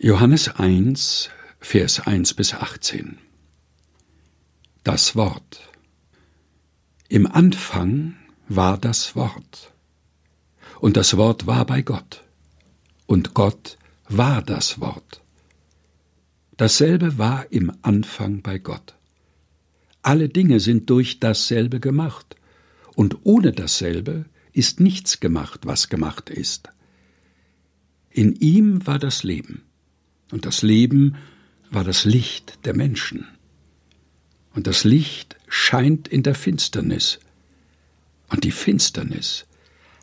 Johannes 1, Vers 1 bis 18 Das Wort Im Anfang war das Wort, und das Wort war bei Gott, und Gott war das Wort. Dasselbe war im Anfang bei Gott. Alle Dinge sind durch dasselbe gemacht, und ohne dasselbe ist nichts gemacht, was gemacht ist. In ihm war das Leben und das Leben war das Licht der Menschen. Und das Licht scheint in der Finsternis. Und die Finsternis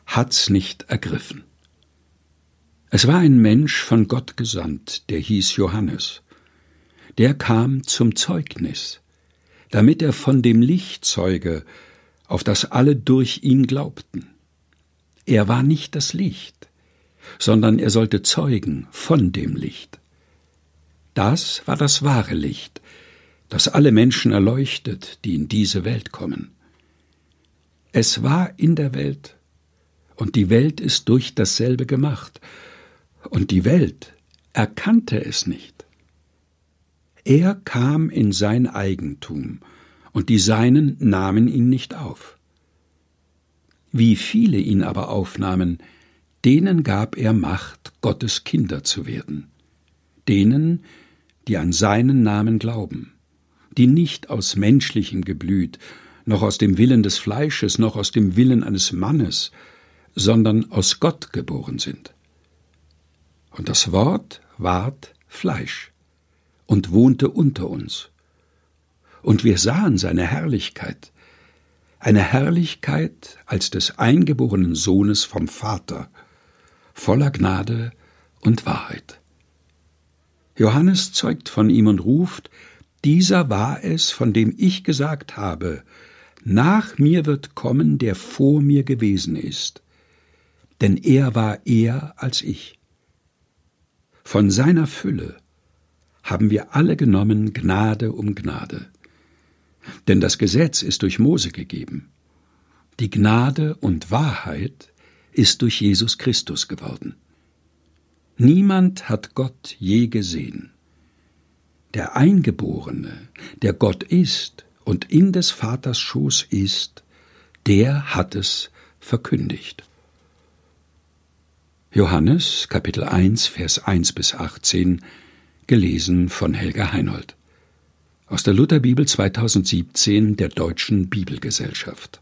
hat's nicht ergriffen. Es war ein Mensch von Gott gesandt, der hieß Johannes. Der kam zum Zeugnis, damit er von dem Licht zeuge, auf das alle durch ihn glaubten. Er war nicht das Licht, sondern er sollte zeugen von dem Licht. Das war das wahre Licht, das alle Menschen erleuchtet, die in diese Welt kommen. Es war in der Welt, und die Welt ist durch dasselbe gemacht, und die Welt erkannte es nicht. Er kam in sein Eigentum, und die Seinen nahmen ihn nicht auf. Wie viele ihn aber aufnahmen, denen gab er Macht, Gottes Kinder zu werden, denen, die an seinen Namen glauben, die nicht aus menschlichem Geblüt, noch aus dem Willen des Fleisches, noch aus dem Willen eines Mannes, sondern aus Gott geboren sind. Und das Wort ward Fleisch und wohnte unter uns. Und wir sahen seine Herrlichkeit, eine Herrlichkeit als des eingeborenen Sohnes vom Vater, voller Gnade und Wahrheit. Johannes zeugt von ihm und ruft, dieser war es, von dem ich gesagt habe, nach mir wird kommen, der vor mir gewesen ist, denn er war eher als ich. Von seiner Fülle haben wir alle genommen Gnade um Gnade. Denn das Gesetz ist durch Mose gegeben. Die Gnade und Wahrheit ist durch Jesus Christus geworden. Niemand hat Gott je gesehen. Der Eingeborene, der Gott ist und in des Vaters Schoß ist, der hat es verkündigt. Johannes Kapitel 1 Vers 1 bis 18 gelesen von Helga Heinold aus der Lutherbibel 2017 der Deutschen Bibelgesellschaft